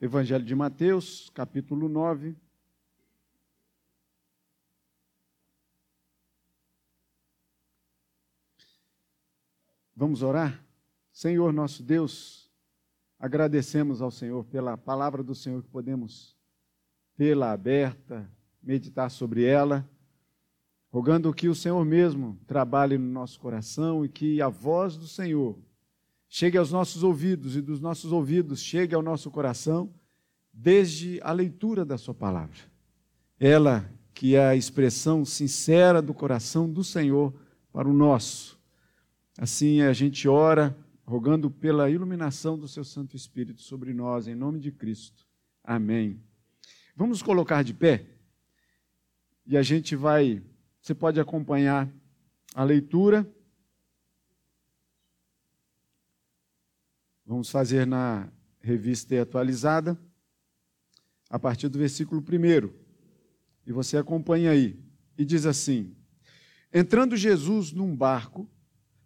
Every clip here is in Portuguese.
Evangelho de Mateus, capítulo 9. Vamos orar? Senhor nosso Deus, agradecemos ao Senhor pela palavra do Senhor que podemos tê-la aberta, meditar sobre ela, rogando que o Senhor mesmo trabalhe no nosso coração e que a voz do Senhor chegue aos nossos ouvidos e dos nossos ouvidos chegue ao nosso coração desde a leitura da Sua palavra. Ela que é a expressão sincera do coração do Senhor para o nosso. Assim a gente ora, rogando pela iluminação do Seu Santo Espírito sobre nós, em nome de Cristo. Amém. Vamos colocar de pé e a gente vai. Você pode acompanhar a leitura. Vamos fazer na revista atualizada, a partir do versículo 1. E você acompanha aí. E diz assim: Entrando Jesus num barco,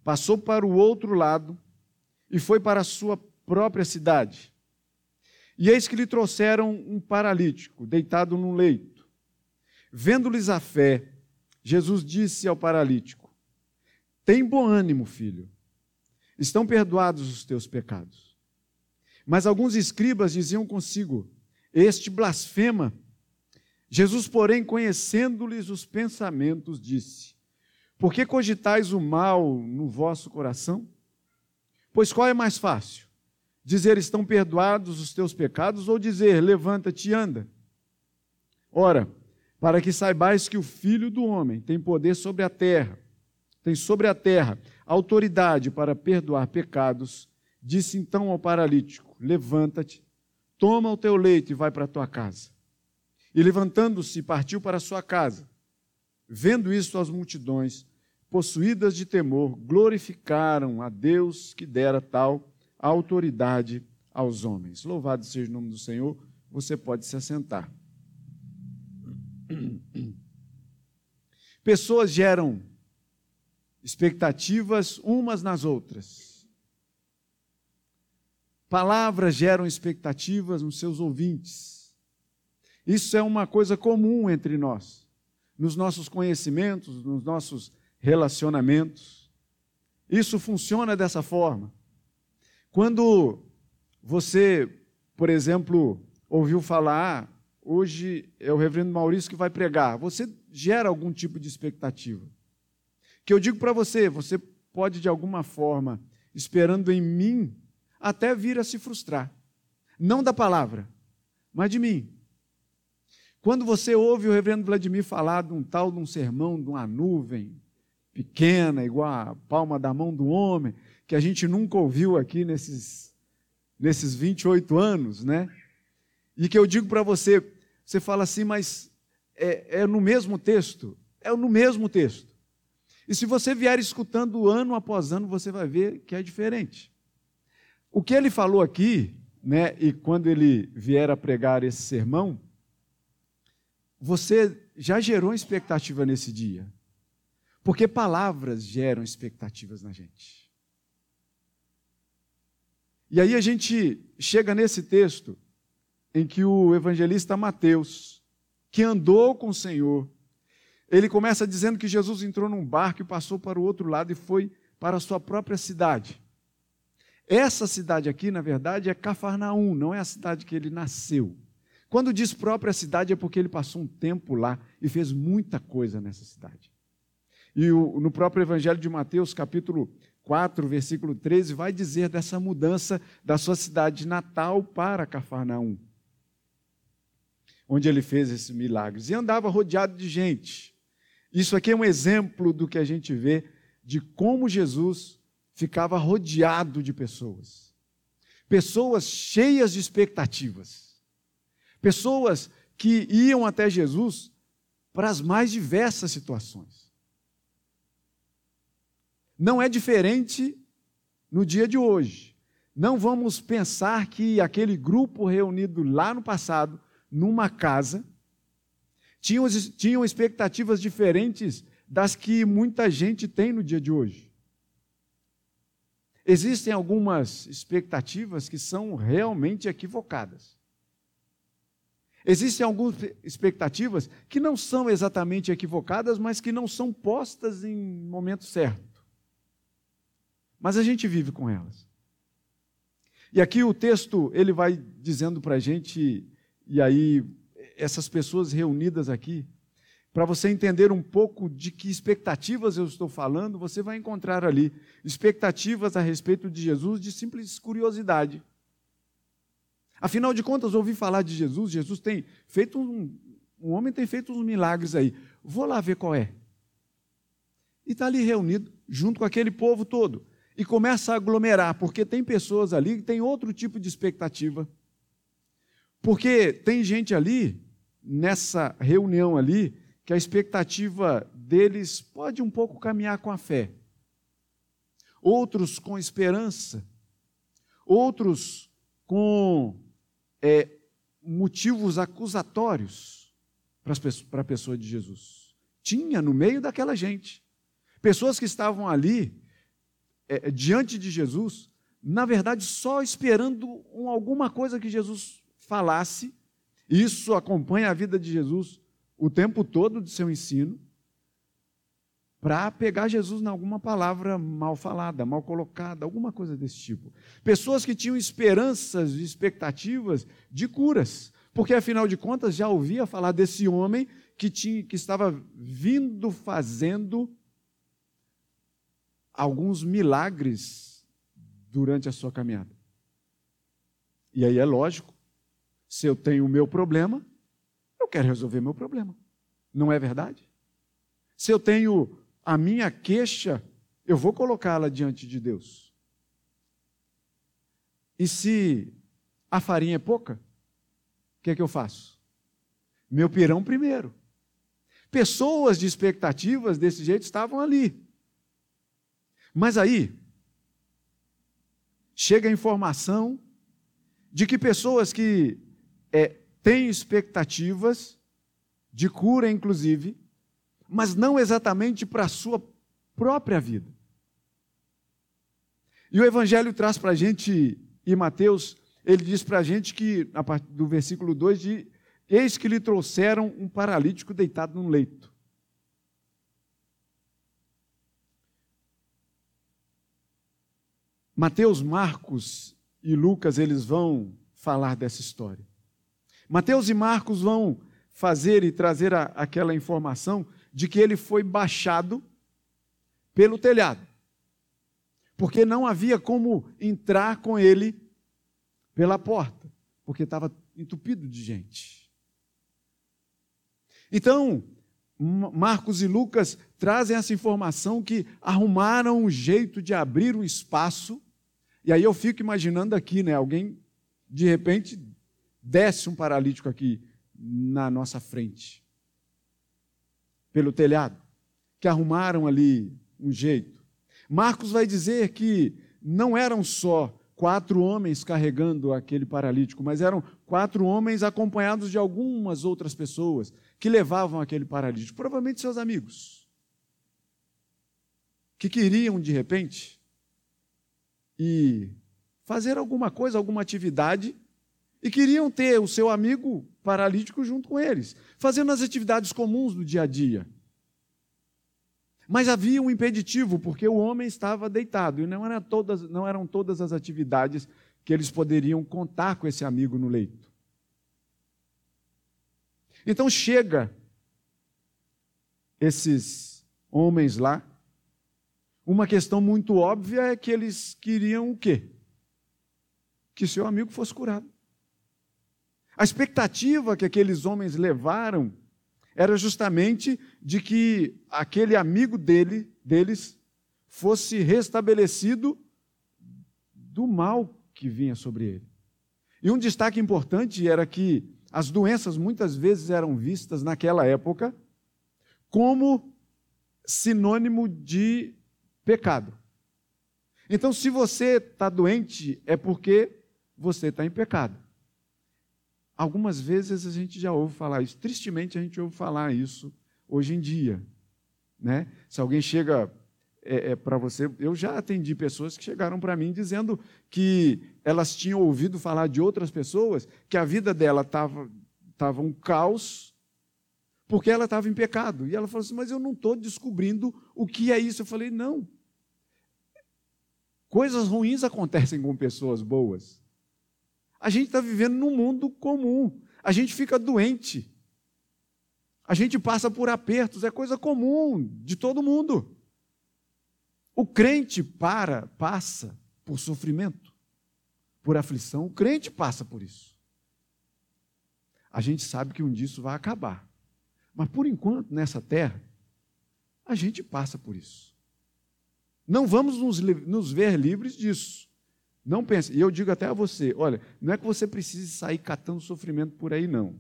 passou para o outro lado e foi para a sua própria cidade. E eis que lhe trouxeram um paralítico, deitado num leito. Vendo-lhes a fé, Jesus disse ao paralítico: Tem bom ânimo, filho. Estão perdoados os teus pecados. Mas alguns escribas diziam consigo: Este blasfema. Jesus, porém, conhecendo-lhes os pensamentos, disse: Por que cogitais o mal no vosso coração? Pois qual é mais fácil? Dizer estão perdoados os teus pecados ou dizer levanta-te e anda? Ora, para que saibais que o Filho do homem tem poder sobre a terra, tem sobre a terra autoridade para perdoar pecados, disse então ao paralítico: Levanta-te, toma o teu leito e vai para a tua casa. E levantando-se, partiu para a sua casa. Vendo isso, as multidões, possuídas de temor, glorificaram a Deus que dera tal autoridade aos homens. Louvado seja o nome do Senhor. Você pode se assentar. Pessoas geram expectativas umas nas outras. Palavras geram expectativas nos seus ouvintes. Isso é uma coisa comum entre nós, nos nossos conhecimentos, nos nossos relacionamentos. Isso funciona dessa forma. Quando você, por exemplo, ouviu falar, ah, hoje é o reverendo Maurício que vai pregar, você gera algum tipo de expectativa. Que eu digo para você, você pode de alguma forma, esperando em mim, até vir a se frustrar. Não da palavra, mas de mim. Quando você ouve o reverendo Vladimir falar de um tal de um sermão, de uma nuvem pequena, igual a palma da mão do homem, que a gente nunca ouviu aqui nesses, nesses 28 anos, né? E que eu digo para você, você fala assim, mas é, é no mesmo texto? É no mesmo texto. E se você vier escutando ano após ano, você vai ver que é diferente. O que ele falou aqui, né, e quando ele vier a pregar esse sermão, você já gerou expectativa nesse dia. Porque palavras geram expectativas na gente. E aí a gente chega nesse texto em que o evangelista Mateus, que andou com o Senhor, ele começa dizendo que Jesus entrou num barco e passou para o outro lado e foi para a sua própria cidade. Essa cidade aqui, na verdade, é Cafarnaum, não é a cidade que ele nasceu. Quando diz própria cidade é porque ele passou um tempo lá e fez muita coisa nessa cidade. E o, no próprio Evangelho de Mateus, capítulo 4, versículo 13, vai dizer dessa mudança da sua cidade natal para Cafarnaum, onde ele fez esses milagres. E andava rodeado de gente. Isso aqui é um exemplo do que a gente vê de como Jesus ficava rodeado de pessoas. Pessoas cheias de expectativas. Pessoas que iam até Jesus para as mais diversas situações. Não é diferente no dia de hoje. Não vamos pensar que aquele grupo reunido lá no passado, numa casa, tinham, tinham expectativas diferentes das que muita gente tem no dia de hoje. Existem algumas expectativas que são realmente equivocadas. Existem algumas expectativas que não são exatamente equivocadas, mas que não são postas em momento certo. Mas a gente vive com elas. E aqui o texto ele vai dizendo para a gente, e aí essas pessoas reunidas aqui, para você entender um pouco de que expectativas eu estou falando, você vai encontrar ali expectativas a respeito de Jesus de simples curiosidade. Afinal de contas, ouvi falar de Jesus, Jesus tem feito um, um homem tem feito uns milagres aí. Vou lá ver qual é. E está ali reunido, junto com aquele povo todo. E começa a aglomerar, porque tem pessoas ali que têm outro tipo de expectativa. Porque tem gente ali, nessa reunião ali, que a expectativa deles pode um pouco caminhar com a fé, outros com esperança, outros com é, motivos acusatórios para a pessoa de Jesus. Tinha no meio daquela gente pessoas que estavam ali é, diante de Jesus, na verdade, só esperando um, alguma coisa que Jesus falasse. Isso acompanha a vida de Jesus o tempo todo de seu ensino para pegar Jesus em alguma palavra mal falada, mal colocada, alguma coisa desse tipo. Pessoas que tinham esperanças e expectativas de curas, porque afinal de contas já ouvia falar desse homem que, tinha, que estava vindo fazendo alguns milagres durante a sua caminhada. E aí é lógico, se eu tenho o meu problema, eu quero resolver meu problema. Não é verdade? Se eu tenho a minha queixa, eu vou colocá-la diante de Deus. E se a farinha é pouca, o que é que eu faço? Meu pirão primeiro. Pessoas de expectativas desse jeito estavam ali. Mas aí, chega a informação de que pessoas que é, têm expectativas de cura, inclusive, mas não exatamente para a sua própria vida. E o Evangelho traz para a gente, e Mateus, ele diz para a gente que, a partir do versículo 2, de, eis que lhe trouxeram um paralítico deitado num leito. Mateus, Marcos e Lucas, eles vão falar dessa história. Mateus e Marcos vão fazer e trazer a, aquela informação de que ele foi baixado pelo telhado, porque não havia como entrar com ele pela porta, porque estava entupido de gente. Então, Marcos e Lucas trazem essa informação que arrumaram um jeito de abrir um espaço, e aí eu fico imaginando aqui, né, alguém de repente desce um paralítico aqui na nossa frente, pelo telhado, que arrumaram ali um jeito. Marcos vai dizer que não eram só quatro homens carregando aquele paralítico, mas eram quatro homens acompanhados de algumas outras pessoas que levavam aquele paralítico, provavelmente seus amigos, que queriam de repente e fazer alguma coisa, alguma atividade e queriam ter o seu amigo paralítico junto com eles, fazendo as atividades comuns do dia a dia. Mas havia um impeditivo, porque o homem estava deitado, e não, era todas, não eram todas as atividades que eles poderiam contar com esse amigo no leito. Então chega esses homens lá. Uma questão muito óbvia é que eles queriam o quê? Que seu amigo fosse curado. A expectativa que aqueles homens levaram era justamente de que aquele amigo dele, deles fosse restabelecido do mal que vinha sobre ele. E um destaque importante era que as doenças muitas vezes eram vistas naquela época como sinônimo de pecado. Então, se você está doente, é porque você está em pecado. Algumas vezes a gente já ouve falar isso, tristemente a gente ouve falar isso hoje em dia. Né? Se alguém chega é, é, para você, eu já atendi pessoas que chegaram para mim dizendo que elas tinham ouvido falar de outras pessoas que a vida dela estava estava um caos, porque ela estava em pecado. E ela falou assim: Mas eu não estou descobrindo o que é isso. Eu falei: Não. Coisas ruins acontecem com pessoas boas. A gente está vivendo num mundo comum. A gente fica doente. A gente passa por apertos. É coisa comum de todo mundo. O crente para, passa por sofrimento, por aflição. O crente passa por isso. A gente sabe que um dia isso vai acabar. Mas por enquanto, nessa terra, a gente passa por isso. Não vamos nos, nos ver livres disso. Não pense. E eu digo até a você: olha, não é que você precise sair catando sofrimento por aí, não.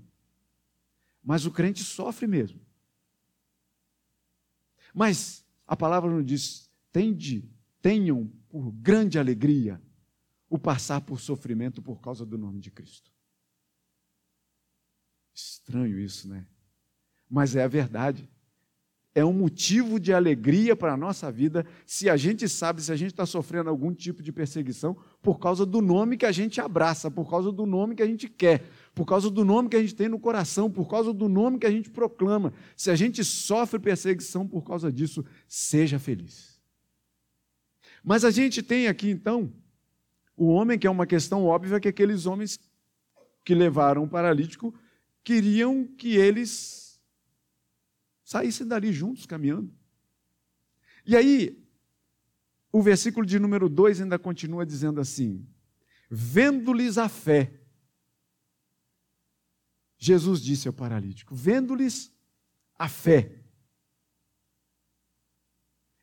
Mas o crente sofre mesmo. Mas a palavra nos diz: tende, tenham por grande alegria o passar por sofrimento por causa do nome de Cristo. Estranho isso, né? Mas é a verdade é um motivo de alegria para a nossa vida se a gente sabe, se a gente está sofrendo algum tipo de perseguição por causa do nome que a gente abraça, por causa do nome que a gente quer, por causa do nome que a gente tem no coração, por causa do nome que a gente proclama. Se a gente sofre perseguição por causa disso, seja feliz. Mas a gente tem aqui então o homem, que é uma questão óbvia, que aqueles homens que levaram o paralítico queriam que eles saíssem dali juntos caminhando. E aí, o versículo de número 2 ainda continua dizendo assim: Vendo-lhes a fé, Jesus disse ao paralítico: Vendo-lhes a fé.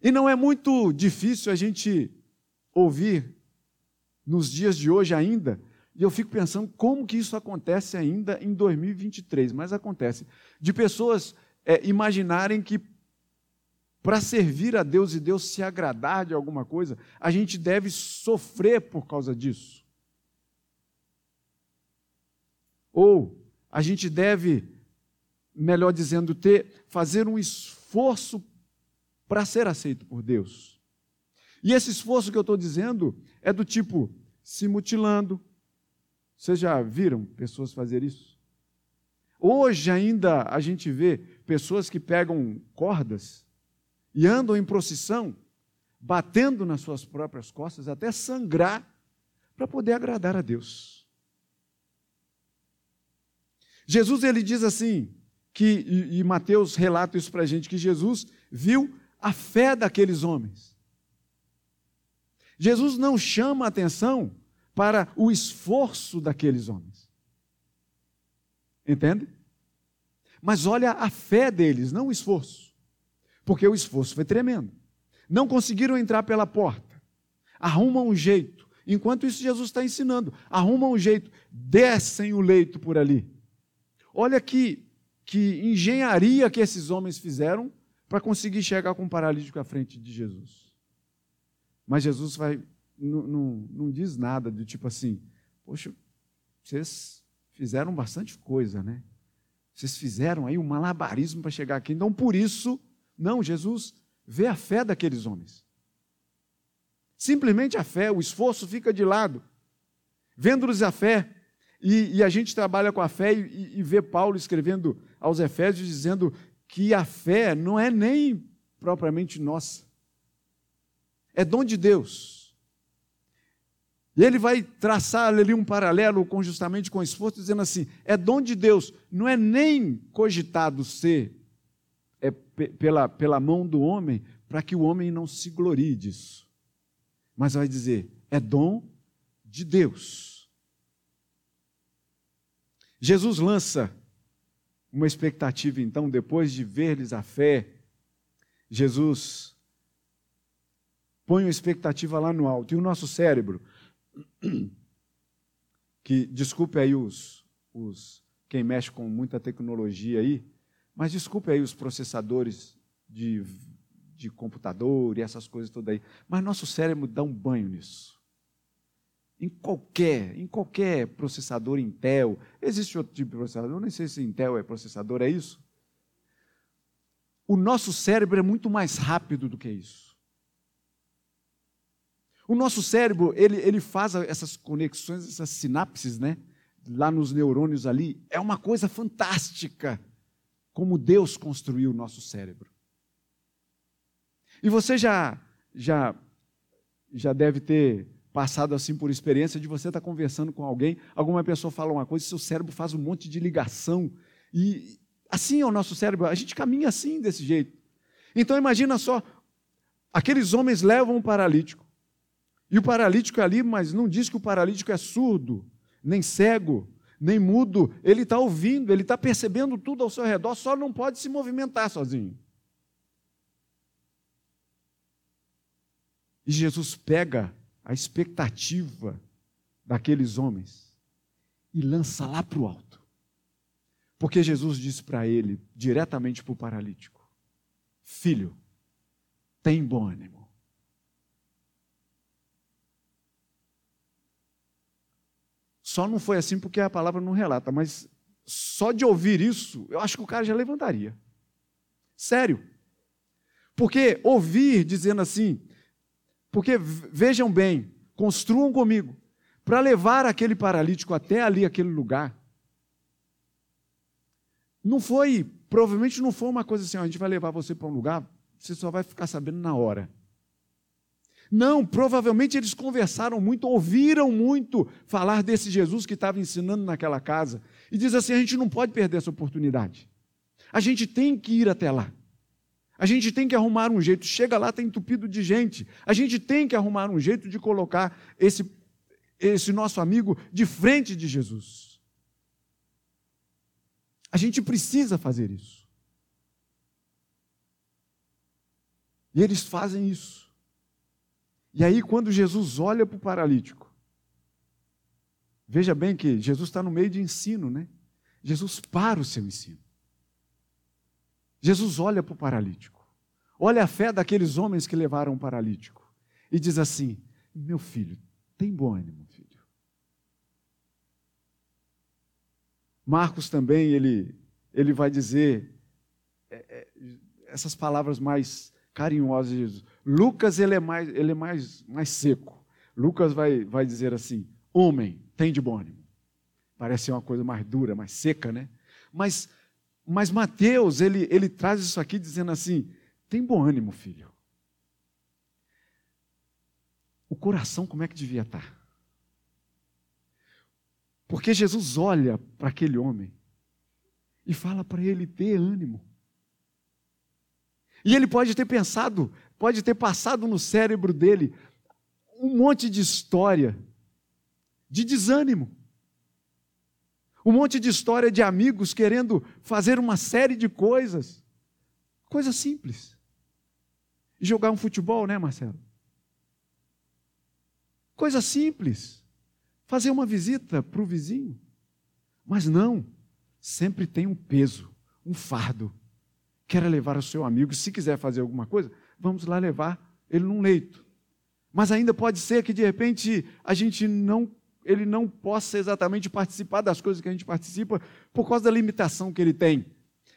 E não é muito difícil a gente ouvir nos dias de hoje ainda, e eu fico pensando como que isso acontece ainda em 2023, mas acontece, de pessoas é, imaginarem que para servir a Deus e Deus se agradar de alguma coisa, a gente deve sofrer por causa disso. Ou a gente deve, melhor dizendo, ter fazer um esforço para ser aceito por Deus. E esse esforço que eu estou dizendo é do tipo se mutilando. Vocês já viram pessoas fazer isso? Hoje ainda a gente vê pessoas que pegam cordas e andam em procissão, batendo nas suas próprias costas até sangrar para poder agradar a Deus. Jesus ele diz assim, que, e, Mateus relata isso para a gente, que Jesus viu a fé daqueles homens. Jesus não chama atenção para o esforço daqueles homens. Entende? Mas olha a fé deles, não o esforço. Porque o esforço foi tremendo. Não conseguiram entrar pela porta. Arrumam um jeito. Enquanto isso, Jesus está ensinando. Arrumam um jeito. Descem o leito por ali. Olha que, que engenharia que esses homens fizeram para conseguir chegar com o paralítico à frente de Jesus. Mas Jesus vai, não, não, não diz nada do tipo assim, poxa, vocês fizeram bastante coisa, né? Vocês fizeram aí um malabarismo para chegar aqui. Então, por isso, não, Jesus vê a fé daqueles homens. Simplesmente a fé, o esforço fica de lado. Vendo-lhes a fé, e, e, a gente trabalha com a fé e, e vê Paulo escrevendo aos Efésios dizendo que a fé não é nem propriamente nossa, é dom de Deus. E ele vai traçar ali um paralelo com justamente com esforço, dizendo assim: é dom de Deus, não é nem cogitado ser é, pela, pela mão do homem, para que o homem não se glorie disso. Mas vai dizer: é dom de Deus. Jesus lança uma expectativa, então, depois de ver-lhes a fé, Jesus põe uma expectativa lá no alto. E o nosso cérebro, que desculpe aí os, os quem mexe com muita tecnologia aí, mas desculpe aí os processadores de, de computador e essas coisas todas aí. Mas nosso cérebro dá um banho nisso. Em qualquer, em qualquer processador Intel, existe outro tipo de processador, nem sei se Intel é processador, é isso? O nosso cérebro é muito mais rápido do que isso. O nosso cérebro, ele, ele faz essas conexões, essas sinapses, né? lá nos neurônios ali, é uma coisa fantástica como Deus construiu o nosso cérebro. E você já já já deve ter passado assim por experiência de você estar conversando com alguém, alguma pessoa fala uma coisa, seu cérebro faz um monte de ligação e assim é o nosso cérebro, a gente caminha assim desse jeito. Então imagina só, aqueles homens levam um paralítico. E o paralítico é ali, mas não diz que o paralítico é surdo, nem cego, nem mudo. Ele está ouvindo, ele está percebendo tudo ao seu redor, só não pode se movimentar sozinho. E Jesus pega a expectativa daqueles homens e lança lá para o alto. Porque Jesus disse para ele, diretamente para o paralítico: Filho, tem bom ânimo. Só não foi assim porque a palavra não relata, mas só de ouvir isso, eu acho que o cara já levantaria. Sério. Porque ouvir dizendo assim, porque vejam bem, construam comigo, para levar aquele paralítico até ali, aquele lugar. Não foi, provavelmente não foi uma coisa assim, ó, a gente vai levar você para um lugar, você só vai ficar sabendo na hora. Não, provavelmente eles conversaram muito, ouviram muito falar desse Jesus que estava ensinando naquela casa. E diz assim: a gente não pode perder essa oportunidade. A gente tem que ir até lá. A gente tem que arrumar um jeito. Chega lá, está entupido de gente. A gente tem que arrumar um jeito de colocar esse, esse nosso amigo de frente de Jesus. A gente precisa fazer isso. E eles fazem isso. E aí, quando Jesus olha para o paralítico, veja bem que Jesus está no meio de ensino, né? Jesus para o seu ensino. Jesus olha para o paralítico, olha a fé daqueles homens que levaram o paralítico e diz assim: Meu filho, tem bom ânimo, filho. Marcos também, ele, ele vai dizer é, é, essas palavras mais carinhosas de Jesus. Lucas ele é mais, ele é mais, mais seco. Lucas vai, vai dizer assim: homem, tem de bom ânimo. Parece uma coisa mais dura, mais seca, né? Mas, mas Mateus, ele, ele traz isso aqui dizendo assim: tem bom ânimo, filho. O coração, como é que devia estar? Porque Jesus olha para aquele homem e fala para ele ter ânimo. E ele pode ter pensado, pode ter passado no cérebro dele um monte de história de desânimo. Um monte de história de amigos querendo fazer uma série de coisas. Coisa simples. Jogar um futebol, né, Marcelo? Coisa simples. Fazer uma visita para o vizinho. Mas não, sempre tem um peso, um fardo quer levar o seu amigo, se quiser fazer alguma coisa, vamos lá levar ele num leito. Mas ainda pode ser que de repente a gente não, ele não possa exatamente participar das coisas que a gente participa por causa da limitação que ele tem.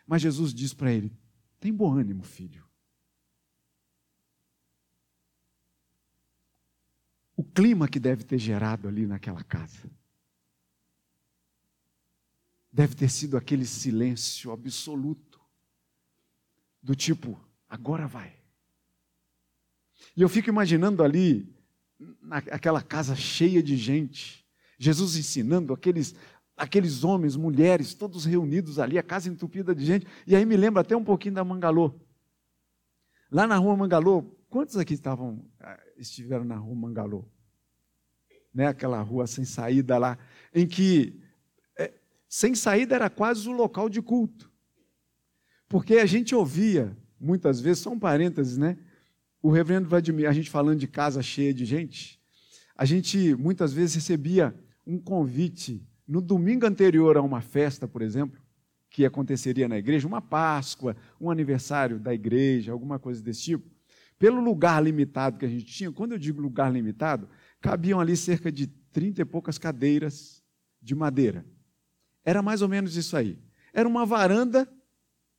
Mas Jesus diz para ele: tem bom ânimo, filho. O clima que deve ter gerado ali naquela casa deve ter sido aquele silêncio absoluto do tipo, agora vai. E eu fico imaginando ali, naquela casa cheia de gente, Jesus ensinando aqueles, aqueles homens, mulheres, todos reunidos ali, a casa entupida de gente. E aí me lembra até um pouquinho da Mangalô. Lá na rua Mangalô, quantos aqui estavam, ah, estiveram na rua Mangalô? Né, aquela rua sem saída lá, em que é, sem saída era quase o local de culto. Porque a gente ouvia, muitas vezes, só um parênteses, né? O reverendo Vladimir, a gente falando de casa cheia de gente, a gente muitas vezes recebia um convite no domingo anterior a uma festa, por exemplo, que aconteceria na igreja, uma Páscoa, um aniversário da igreja, alguma coisa desse tipo. Pelo lugar limitado que a gente tinha, quando eu digo lugar limitado, cabiam ali cerca de trinta e poucas cadeiras de madeira. Era mais ou menos isso aí. Era uma varanda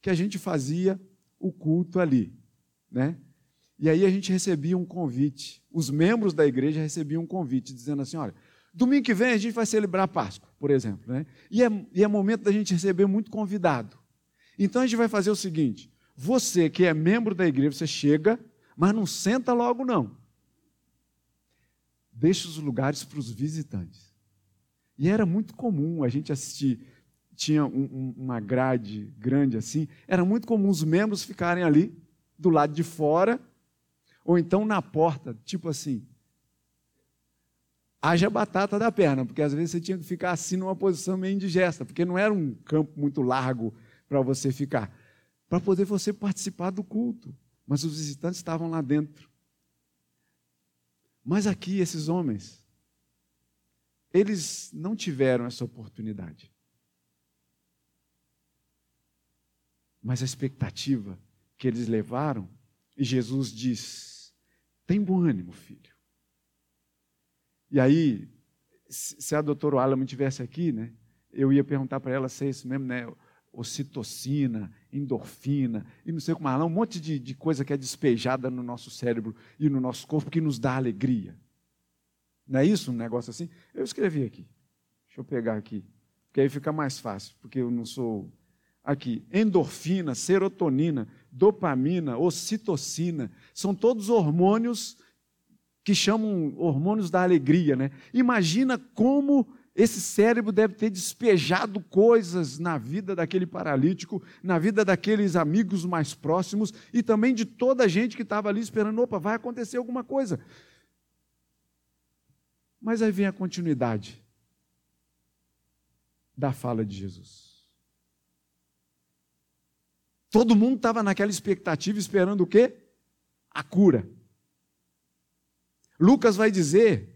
que a gente fazia o culto ali, né? E aí a gente recebia um convite, os membros da igreja recebiam um convite dizendo assim: olha, Domingo que vem a gente vai celebrar Páscoa, por exemplo. Né? E, é, e é momento da gente receber muito convidado. Então a gente vai fazer o seguinte: você que é membro da igreja, você chega, mas não senta logo, não. Deixa os lugares para os visitantes. E era muito comum a gente assistir, tinha um, um, uma grade grande assim, era muito comum os membros ficarem ali, do lado de fora, ou então na porta, tipo assim, haja batata da perna, porque às vezes você tinha que ficar assim numa posição meio indigesta, porque não era um campo muito largo para você ficar, para poder você participar do culto. Mas os visitantes estavam lá dentro. Mas aqui, esses homens, eles não tiveram essa oportunidade. Mas a expectativa que eles levaram, e Jesus diz: tem bom ânimo, filho. E aí, se a doutora Alama estivesse aqui, né, eu ia perguntar para ela se é isso mesmo, né? Ocitocina, endorfina, e não sei como mais, um monte de, de coisa que é despejada no nosso cérebro e no nosso corpo que nos dá alegria. Não é isso um negócio assim? Eu escrevi aqui. Deixa eu pegar aqui. Porque aí fica mais fácil, porque eu não sou. Aqui, endorfina, serotonina, dopamina, ocitocina, são todos hormônios que chamam hormônios da alegria, né? Imagina como esse cérebro deve ter despejado coisas na vida daquele paralítico, na vida daqueles amigos mais próximos e também de toda a gente que estava ali esperando, opa, vai acontecer alguma coisa. Mas aí vem a continuidade da fala de Jesus. Todo mundo estava naquela expectativa, esperando o quê? A cura. Lucas vai dizer,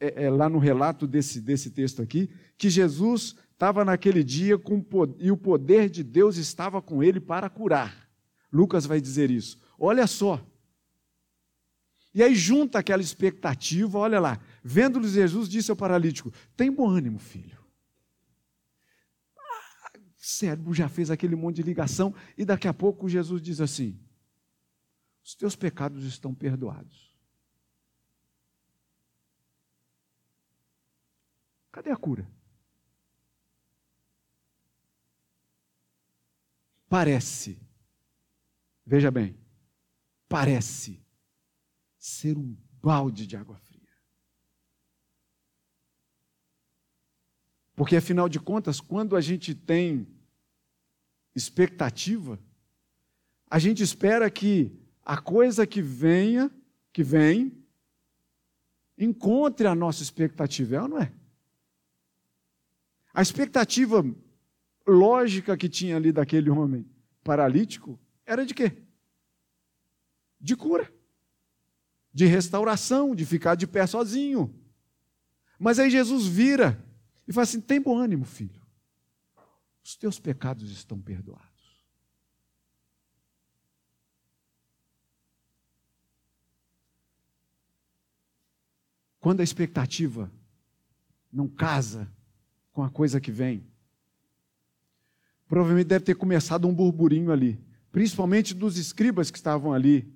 é, é, lá no relato desse, desse texto aqui, que Jesus estava naquele dia com, e o poder de Deus estava com ele para curar. Lucas vai dizer isso. Olha só. E aí junta aquela expectativa, olha lá. Vendo-lhes Jesus, disse ao paralítico: Tem bom ânimo, filho. Cérebro já fez aquele monte de ligação, e daqui a pouco Jesus diz assim: Os teus pecados estão perdoados. Cadê a cura? Parece, veja bem, parece ser um balde de água fria. Porque afinal de contas, quando a gente tem expectativa, a gente espera que a coisa que venha, que vem, encontre a nossa expectativa, é ou não é? A expectativa lógica que tinha ali daquele homem paralítico era de quê? De cura, de restauração, de ficar de pé sozinho. Mas aí Jesus vira e fala assim: tem bom ânimo, filho, os teus pecados estão perdoados. Quando a expectativa não casa com a coisa que vem. Provavelmente deve ter começado um burburinho ali, principalmente dos escribas que estavam ali,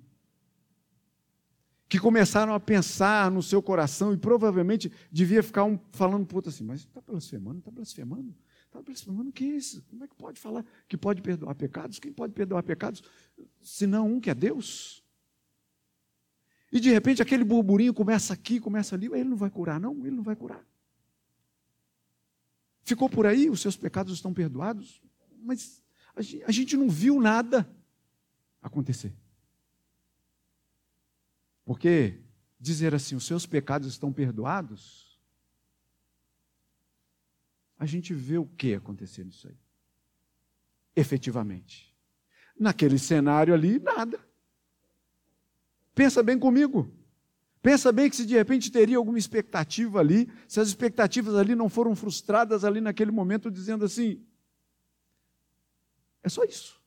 que começaram a pensar no seu coração e provavelmente devia ficar um, falando para o outro assim: Mas está blasfemando, está blasfemando, está blasfemando, que é isso? Como é que pode falar que pode perdoar pecados? Quem pode perdoar pecados? Senão um que é Deus. E de repente aquele burburinho começa aqui, começa ali, ele não vai curar, não, ele não vai curar. Ficou por aí, os seus pecados estão perdoados, mas a gente não viu nada acontecer. Porque dizer assim, os seus pecados estão perdoados, a gente vê o que acontecer nisso aí. Efetivamente. Naquele cenário ali, nada. Pensa bem comigo. Pensa bem que se de repente teria alguma expectativa ali, se as expectativas ali não foram frustradas ali naquele momento, dizendo assim: é só isso.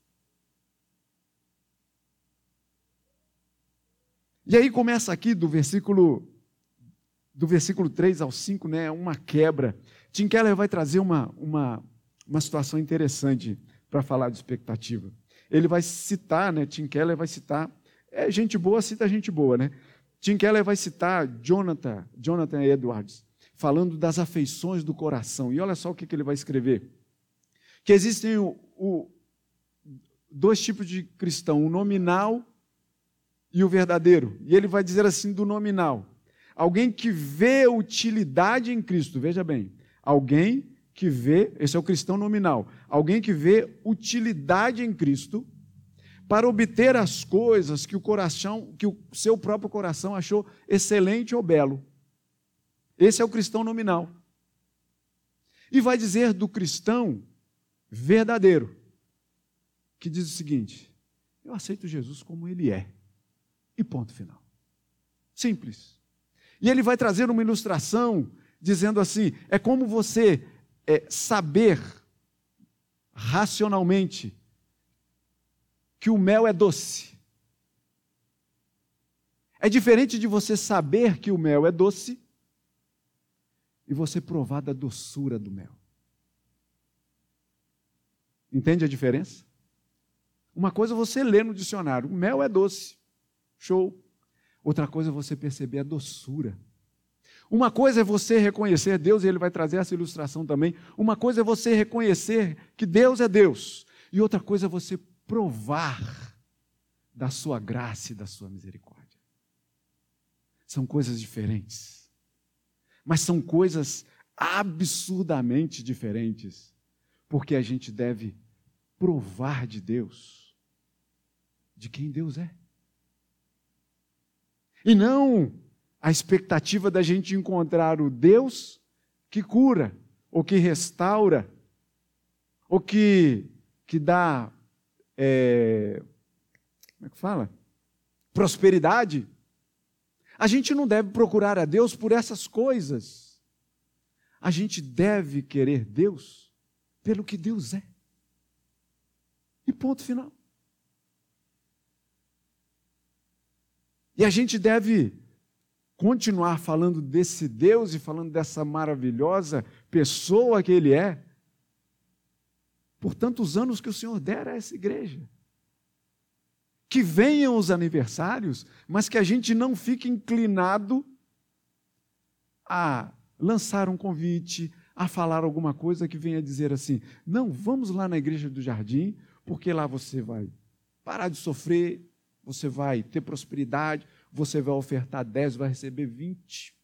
E aí começa aqui do versículo do versículo 3 ao 5, né, uma quebra. Tim Keller vai trazer uma, uma, uma situação interessante para falar de expectativa. Ele vai citar, né, Tim Keller vai citar, é gente boa cita gente boa, né? Tim Keller vai citar Jonathan, Jonathan Edwards, falando das afeições do coração. E olha só o que, que ele vai escrever: que existem o, o, dois tipos de cristão, o nominal e o verdadeiro. E ele vai dizer assim do nominal: alguém que vê utilidade em Cristo, veja bem, alguém que vê, esse é o cristão nominal, alguém que vê utilidade em Cristo para obter as coisas que o coração, que o seu próprio coração achou excelente ou belo. Esse é o cristão nominal. E vai dizer do cristão verdadeiro, que diz o seguinte: eu aceito Jesus como ele é. E ponto final. Simples. E ele vai trazer uma ilustração dizendo assim: é como você é, saber racionalmente que o mel é doce. É diferente de você saber que o mel é doce e você provar da doçura do mel. Entende a diferença? Uma coisa é você lê no dicionário, o mel é doce. Show. Outra coisa é você perceber a doçura. Uma coisa é você reconhecer Deus, e ele vai trazer essa ilustração também. Uma coisa é você reconhecer que Deus é Deus, e outra coisa é você provar da sua graça e da sua misericórdia. São coisas diferentes, mas são coisas absurdamente diferentes, porque a gente deve provar de Deus, de quem Deus é. E não a expectativa da gente encontrar o Deus que cura, ou que restaura, ou que, que dá. É, como é que fala? Prosperidade. A gente não deve procurar a Deus por essas coisas. A gente deve querer Deus pelo que Deus é. E ponto final. E a gente deve continuar falando desse Deus e falando dessa maravilhosa pessoa que Ele é, por tantos anos que o Senhor dera a essa igreja. Que venham os aniversários, mas que a gente não fique inclinado a lançar um convite, a falar alguma coisa que venha dizer assim: não, vamos lá na igreja do jardim, porque lá você vai parar de sofrer, você vai ter prosperidade, você vai ofertar 10, vai receber 20.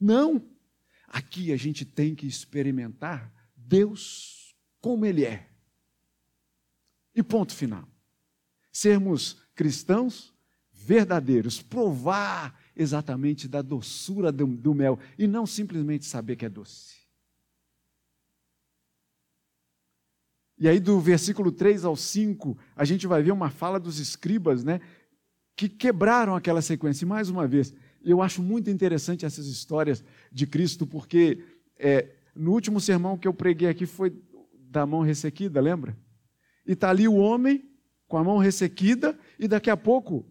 Não. Aqui a gente tem que experimentar Deus como Ele é. E ponto final. Sermos cristãos verdadeiros, provar exatamente da doçura do, do mel e não simplesmente saber que é doce. E aí, do versículo 3 ao 5, a gente vai ver uma fala dos escribas, né? Que quebraram aquela sequência. E mais uma vez, eu acho muito interessante essas histórias de Cristo, porque é, no último sermão que eu preguei aqui foi da mão ressequida, lembra? E está ali o homem com a mão ressequida, e daqui a pouco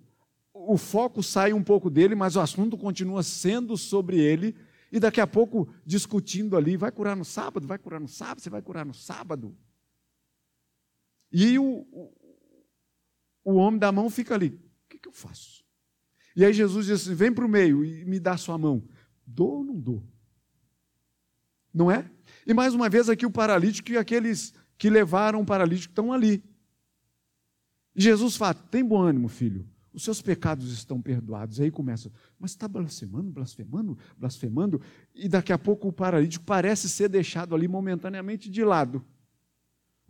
o foco sai um pouco dele, mas o assunto continua sendo sobre ele, e daqui a pouco discutindo ali: vai curar no sábado, vai curar no sábado, você vai curar no sábado. E o, o, homem da mão fica ali: o que, que eu faço? E aí Jesus diz assim: vem para o meio e me dá sua mão. Dou ou não dou? Não é? E mais uma vez aqui o paralítico e aqueles que levaram o paralítico estão ali. E Jesus fala: tem bom ânimo, filho. Os seus pecados estão perdoados. Aí começa, mas está blasfemando, blasfemando, blasfemando. E daqui a pouco o paralítico parece ser deixado ali momentaneamente de lado.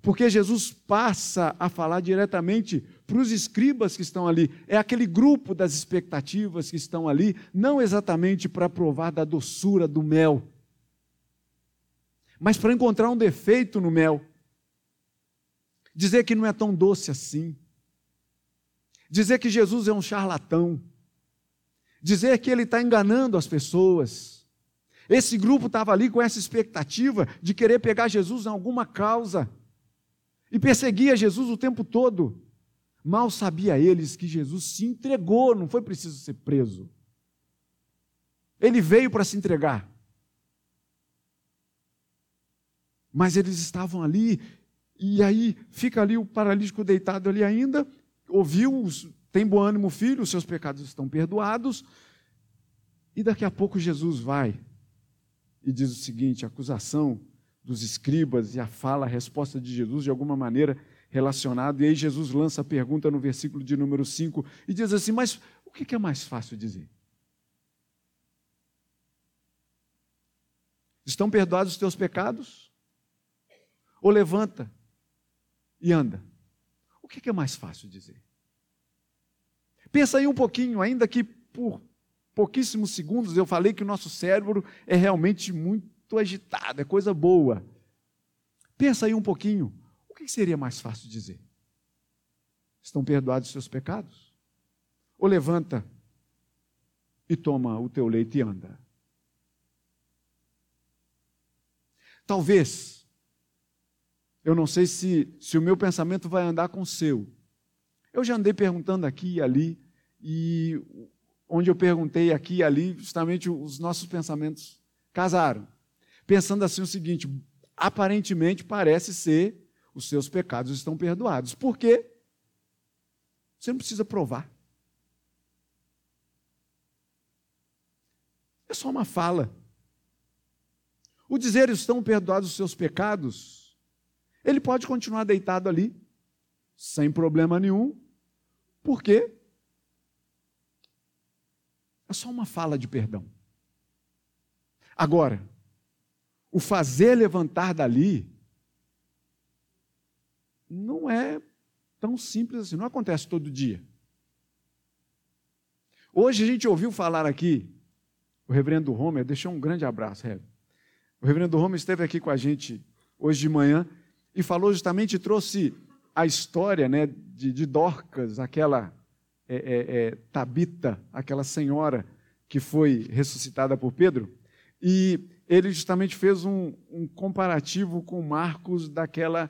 Porque Jesus passa a falar diretamente para os escribas que estão ali. É aquele grupo das expectativas que estão ali, não exatamente para provar da doçura do mel, mas para encontrar um defeito no mel. Dizer que não é tão doce assim. Dizer que Jesus é um charlatão. Dizer que ele está enganando as pessoas. Esse grupo estava ali com essa expectativa de querer pegar Jesus em alguma causa e perseguia Jesus o tempo todo. Mal sabia eles que Jesus se entregou, não foi preciso ser preso. Ele veio para se entregar. Mas eles estavam ali, e aí fica ali o paralítico deitado ali ainda, ouviu, tem bom ânimo, filho, os seus pecados estão perdoados. E daqui a pouco Jesus vai e diz o seguinte: acusação dos escribas e a fala, a resposta de Jesus, de alguma maneira relacionado. E aí Jesus lança a pergunta no versículo de número 5 e diz assim: Mas o que é mais fácil dizer? Estão perdoados os teus pecados? Ou levanta e anda? O que é mais fácil dizer? Pensa aí um pouquinho, ainda que por pouquíssimos segundos eu falei que o nosso cérebro é realmente muito agitado, é coisa boa. Pensa aí um pouquinho, o que seria mais fácil dizer? Estão perdoados os seus pecados? Ou levanta e toma o teu leite e anda? Talvez, eu não sei se, se o meu pensamento vai andar com o seu. Eu já andei perguntando aqui e ali, e onde eu perguntei aqui e ali, justamente os nossos pensamentos casaram. Pensando assim o seguinte: aparentemente parece ser os seus pecados estão perdoados. Por quê? Você não precisa provar. É só uma fala. O dizer estão perdoados os seus pecados, ele pode continuar deitado ali, sem problema nenhum. Por quê? É só uma fala de perdão. Agora, o fazer levantar dali não é tão simples assim, não acontece todo dia. Hoje a gente ouviu falar aqui, o reverendo Homer, deixou um grande abraço, Reverendo. O reverendo Homer esteve aqui com a gente hoje de manhã e falou justamente, trouxe a história né, de, de Dorcas, aquela é, é, é, Tabita, aquela senhora que foi ressuscitada por Pedro, e ele justamente fez um, um comparativo com Marcos daquela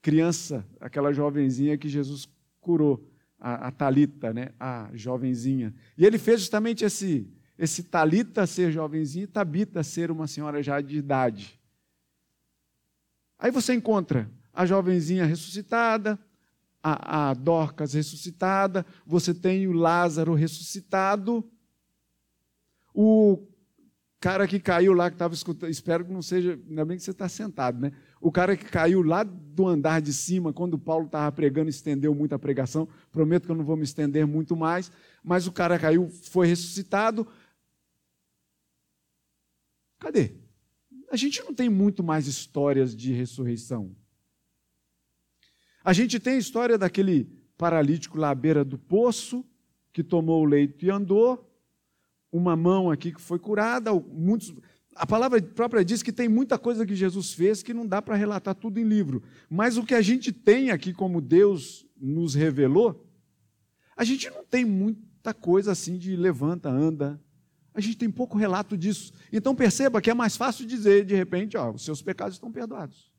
criança, aquela jovenzinha que Jesus curou, a, a Talita, né, a jovenzinha. E ele fez justamente esse esse Talita ser jovenzinha e Tabita ser uma senhora já de idade. Aí você encontra a jovenzinha ressuscitada, a, a Dorcas ressuscitada, você tem o Lázaro ressuscitado, o cara que caiu lá, que estava escutando, espero que não seja, ainda bem que você está sentado, né? O cara que caiu lá do andar de cima, quando Paulo estava pregando, estendeu muito a pregação. Prometo que eu não vou me estender muito mais. Mas o cara caiu, foi ressuscitado. Cadê? A gente não tem muito mais histórias de ressurreição. A gente tem a história daquele paralítico lá à beira do poço, que tomou o leito e andou. Uma mão aqui que foi curada. Muitos, a palavra própria diz que tem muita coisa que Jesus fez que não dá para relatar tudo em livro. Mas o que a gente tem aqui, como Deus nos revelou, a gente não tem muita coisa assim de levanta, anda. A gente tem pouco relato disso. Então perceba que é mais fácil dizer, de repente, ó, os seus pecados estão perdoados.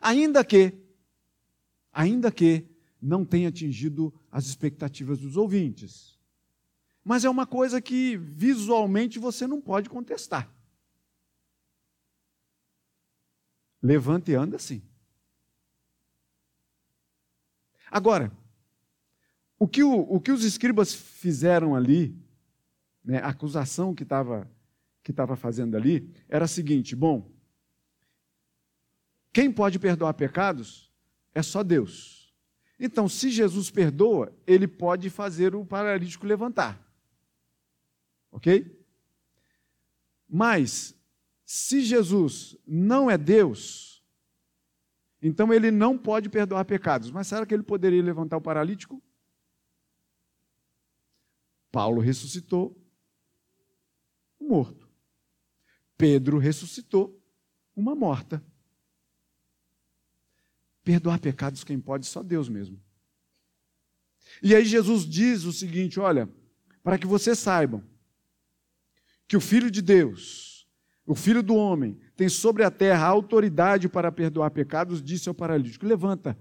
Ainda que, ainda que não tenha atingido as expectativas dos ouvintes. Mas é uma coisa que visualmente você não pode contestar. Levanta e anda sim. Agora, o que, o, o que os escribas fizeram ali, né, a acusação que estava que tava fazendo ali, era a seguinte: bom, quem pode perdoar pecados é só Deus. Então, se Jesus perdoa, ele pode fazer o paralítico levantar. Ok? Mas se Jesus não é Deus, então ele não pode perdoar pecados. Mas será que ele poderia levantar o paralítico? Paulo ressuscitou um morto. Pedro ressuscitou uma morta. Perdoar pecados quem pode só Deus mesmo. E aí Jesus diz o seguinte: olha, para que vocês saibam que o Filho de Deus o filho do homem tem sobre a terra autoridade para perdoar pecados, disse ao paralítico: Levanta,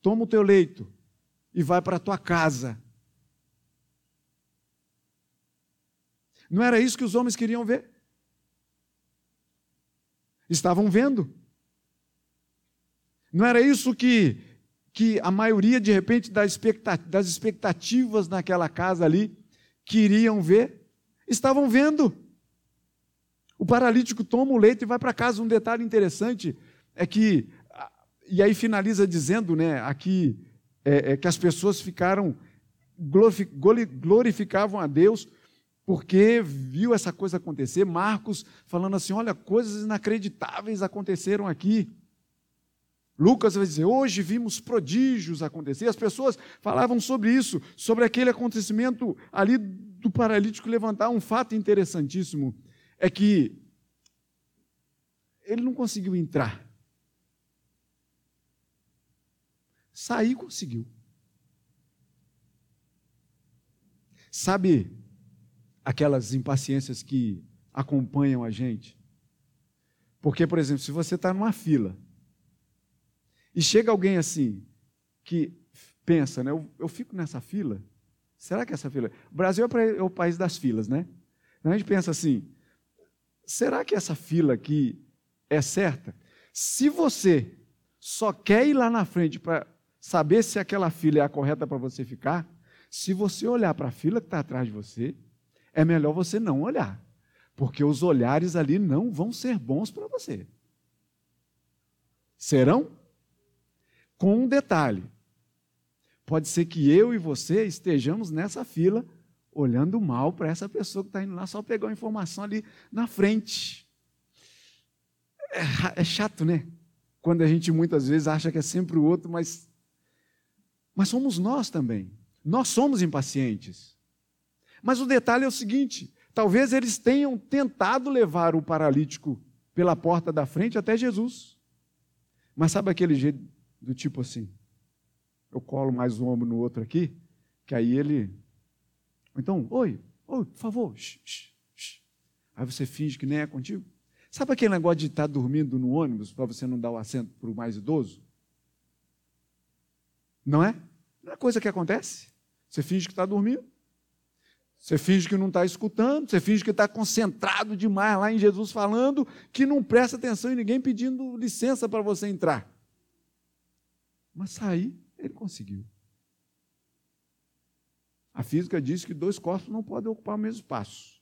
toma o teu leito e vai para a tua casa. Não era isso que os homens queriam ver? Estavam vendo. Não era isso que, que a maioria, de repente, das expectativas naquela casa ali queriam ver? Estavam vendo. O paralítico toma o leito e vai para casa. Um detalhe interessante é que, e aí finaliza dizendo, né, aqui, é, é que as pessoas ficaram, glorificavam a Deus porque viu essa coisa acontecer. Marcos falando assim: olha, coisas inacreditáveis aconteceram aqui. Lucas vai dizer: hoje vimos prodígios acontecer. As pessoas falavam sobre isso, sobre aquele acontecimento ali do paralítico levantar. Um fato interessantíssimo é que ele não conseguiu entrar. Sair conseguiu. Sabe aquelas impaciências que acompanham a gente? Porque, por exemplo, se você está numa fila e chega alguém assim, que pensa, né? Eu, eu fico nessa fila. Será que essa fila. O Brasil é, é o país das filas, né? A gente pensa assim: será que essa fila aqui é certa? Se você só quer ir lá na frente para saber se aquela fila é a correta para você ficar, se você olhar para a fila que está atrás de você, é melhor você não olhar, porque os olhares ali não vão ser bons para você. Serão? Com um detalhe: pode ser que eu e você estejamos nessa fila olhando mal para essa pessoa que está indo lá, só pegar a informação ali na frente. É, é, chato, né? Quando a gente muitas vezes acha que é sempre o outro, mas, mas somos nós também. Nós somos impacientes. Mas o detalhe é o seguinte: talvez eles tenham tentado levar o paralítico pela porta da frente até Jesus. Mas sabe aquele jeito do tipo assim, eu colo mais um ombro no outro aqui, que aí ele. Então, oi, oi, por favor. Shh, shh, shh. Aí você finge que nem é contigo. Sabe aquele negócio de estar dormindo no ônibus para você não dar o assento para o mais idoso? Não é? Não é coisa que acontece. Você finge que está dormindo. Você finge que não está escutando, você finge que está concentrado demais lá em Jesus falando, que não presta atenção em ninguém pedindo licença para você entrar. Mas sair, ele conseguiu. A física diz que dois corpos não podem ocupar o mesmo espaço.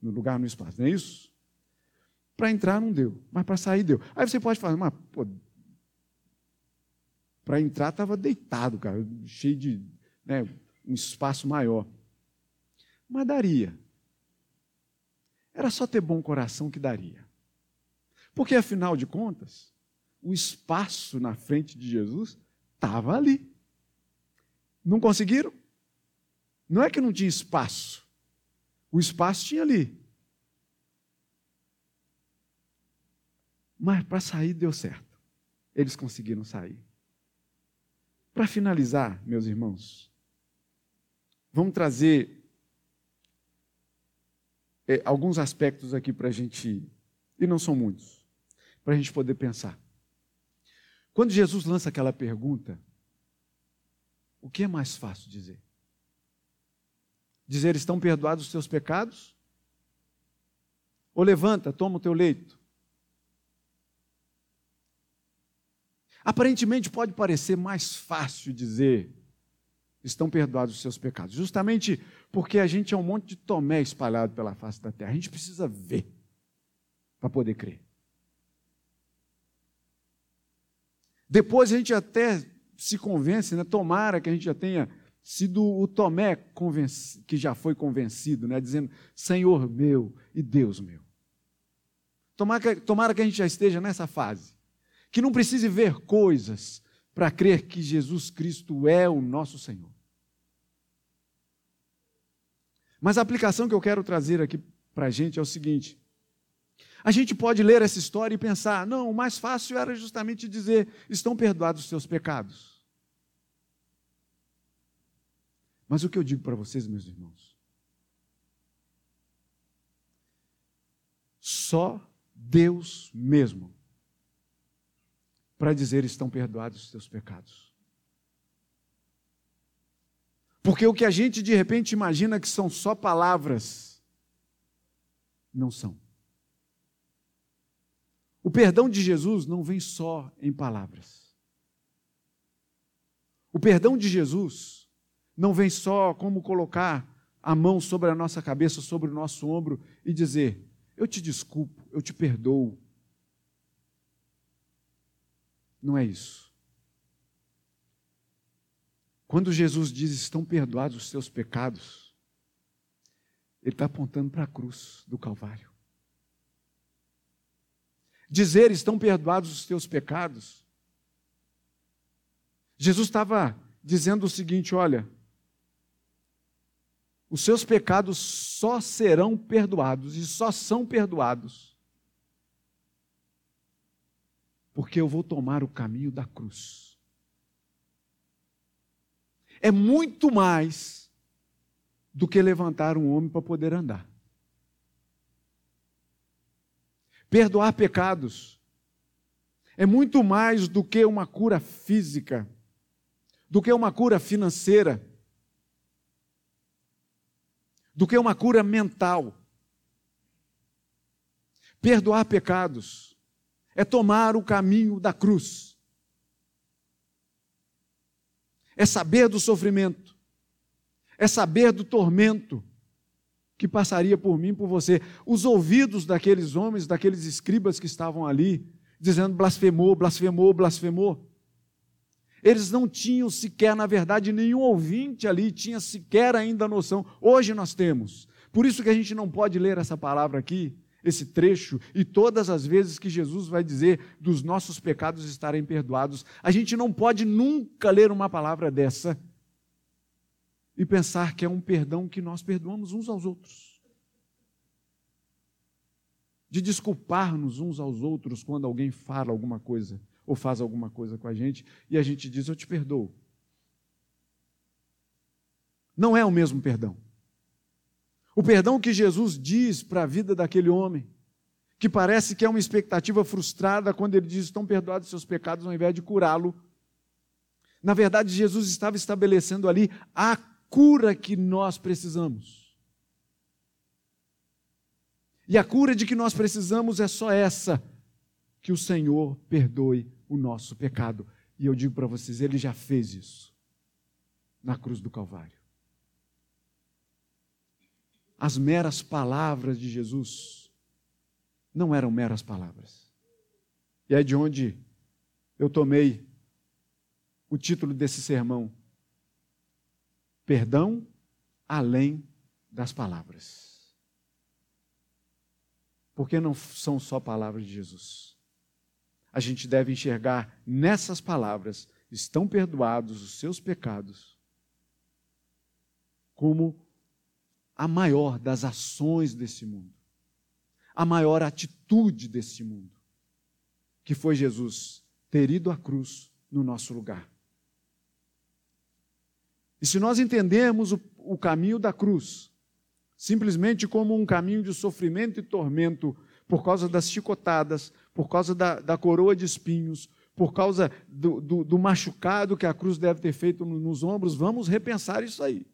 No lugar, no espaço, não é isso? Para entrar não deu, mas para sair deu. Aí você pode falar, mas pô, para entrar estava deitado, cara, cheio de né, um espaço maior. Mas daria. Era só ter bom coração que daria. Porque, afinal de contas, o espaço na frente de Jesus estava ali. Não conseguiram? Não é que não tinha espaço. O espaço tinha ali. Mas para sair deu certo. Eles conseguiram sair. Para finalizar, meus irmãos, vamos trazer é, alguns aspectos aqui para a gente, e não são muitos, para a gente poder pensar. Quando Jesus lança aquela pergunta, o que é mais fácil dizer? Dizer estão perdoados os teus pecados? Ou levanta, toma o teu leito? Aparentemente pode parecer mais fácil dizer estão perdoados os seus pecados, justamente porque a gente é um monte de tomé espalhado pela face da terra. A gente precisa ver para poder crer. Depois a gente até se convence, né? tomara que a gente já tenha sido o Tomé que já foi convencido, né? dizendo: Senhor meu e Deus meu. Tomara que, tomara que a gente já esteja nessa fase, que não precise ver coisas para crer que Jesus Cristo é o nosso Senhor. Mas a aplicação que eu quero trazer aqui para a gente é o seguinte: a gente pode ler essa história e pensar, não, o mais fácil era justamente dizer: estão perdoados os seus pecados. Mas o que eu digo para vocês, meus irmãos? Só Deus mesmo para dizer estão perdoados os teus pecados. Porque o que a gente de repente imagina que são só palavras, não são. O perdão de Jesus não vem só em palavras. O perdão de Jesus não vem só como colocar a mão sobre a nossa cabeça, sobre o nosso ombro e dizer: eu te desculpo, eu te perdoo. Não é isso. Quando Jesus diz estão perdoados os seus pecados, ele está apontando para a cruz do Calvário. Dizer estão perdoados os teus pecados. Jesus estava dizendo o seguinte: olha, os seus pecados só serão perdoados e só são perdoados porque eu vou tomar o caminho da cruz. É muito mais do que levantar um homem para poder andar. Perdoar pecados é muito mais do que uma cura física, do que uma cura financeira do que uma cura mental. Perdoar pecados é tomar o caminho da cruz, é saber do sofrimento, é saber do tormento que passaria por mim, por você. Os ouvidos daqueles homens, daqueles escribas que estavam ali, dizendo blasfemou, blasfemou, blasfemou. Eles não tinham sequer, na verdade, nenhum ouvinte ali tinha sequer ainda a noção. Hoje nós temos. Por isso que a gente não pode ler essa palavra aqui, esse trecho, e todas as vezes que Jesus vai dizer dos nossos pecados estarem perdoados, a gente não pode nunca ler uma palavra dessa e pensar que é um perdão que nós perdoamos uns aos outros. De desculpar-nos uns aos outros quando alguém fala alguma coisa ou faz alguma coisa com a gente e a gente diz: Eu te perdoo. Não é o mesmo perdão. O perdão que Jesus diz para a vida daquele homem, que parece que é uma expectativa frustrada quando ele diz: Estão perdoados seus pecados, ao invés de curá-lo. Na verdade, Jesus estava estabelecendo ali a cura que nós precisamos. E a cura de que nós precisamos é só essa: que o Senhor perdoe o nosso pecado. E eu digo para vocês, ele já fez isso na cruz do Calvário. As meras palavras de Jesus não eram meras palavras. E é de onde eu tomei o título desse sermão: Perdão além das palavras. Porque não são só palavras de Jesus a gente deve enxergar nessas palavras: estão perdoados os seus pecados, como a maior das ações desse mundo, a maior atitude desse mundo, que foi Jesus ter ido à cruz no nosso lugar. E se nós entendemos o, o caminho da cruz, simplesmente como um caminho de sofrimento e tormento por causa das chicotadas, por causa da, da coroa de espinhos, por causa do, do, do, machucado que a cruz deve ter feito nos ombros, vamos repensar isso aí.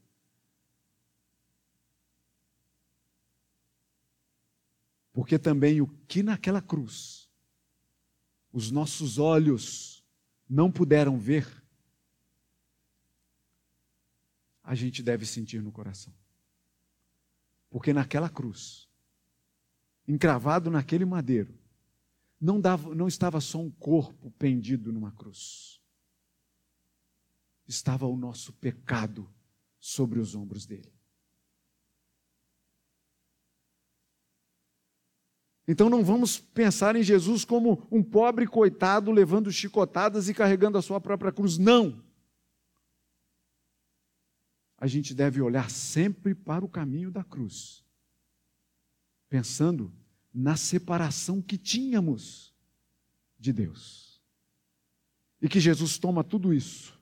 Porque também o que naquela cruz os nossos olhos não puderam ver, a gente deve sentir no coração. Porque naquela cruz, encravado naquele madeiro, não, dava, não estava só um corpo pendido numa cruz. Estava o nosso pecado sobre os ombros dele. Então não vamos pensar em Jesus como um pobre coitado levando chicotadas e carregando a sua própria cruz. Não! A gente deve olhar sempre para o caminho da cruz, pensando na separação que tínhamos de Deus. E que Jesus toma tudo isso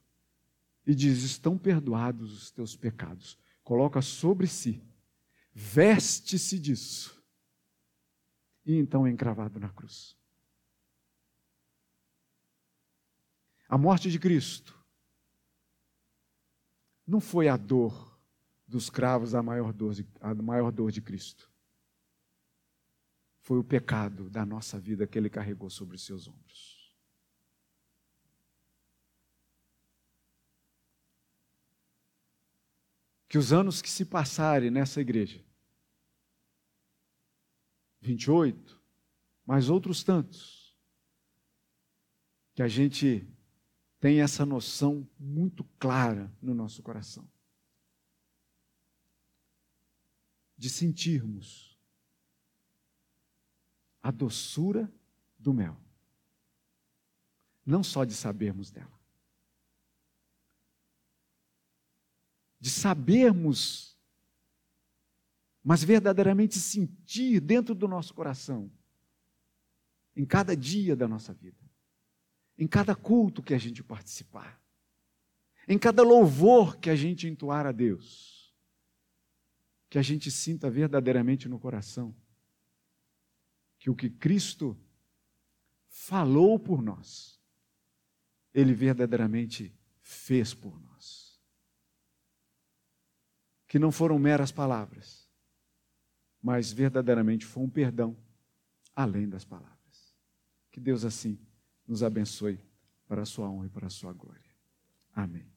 e diz: estão perdoados os teus pecados. Coloca sobre si, veste-se disso. E então é encravado na cruz. A morte de Cristo não foi a dor dos cravos a maior dor de, a maior dor de Cristo foi o pecado da nossa vida que ele carregou sobre os seus ombros. Que os anos que se passarem nessa igreja 28, mas outros tantos, que a gente tem essa noção muito clara no nosso coração. De sentirmos a doçura do mel. Não só de sabermos dela. De sabermos, mas verdadeiramente sentir dentro do nosso coração, em cada dia da nossa vida, em cada culto que a gente participar, em cada louvor que a gente entoar a Deus, que a gente sinta verdadeiramente no coração que o que Cristo falou por nós, Ele verdadeiramente fez por nós. Que não foram meras palavras, mas verdadeiramente foi um perdão além das palavras. Que Deus assim nos abençoe para a sua honra e para a sua glória. Amém.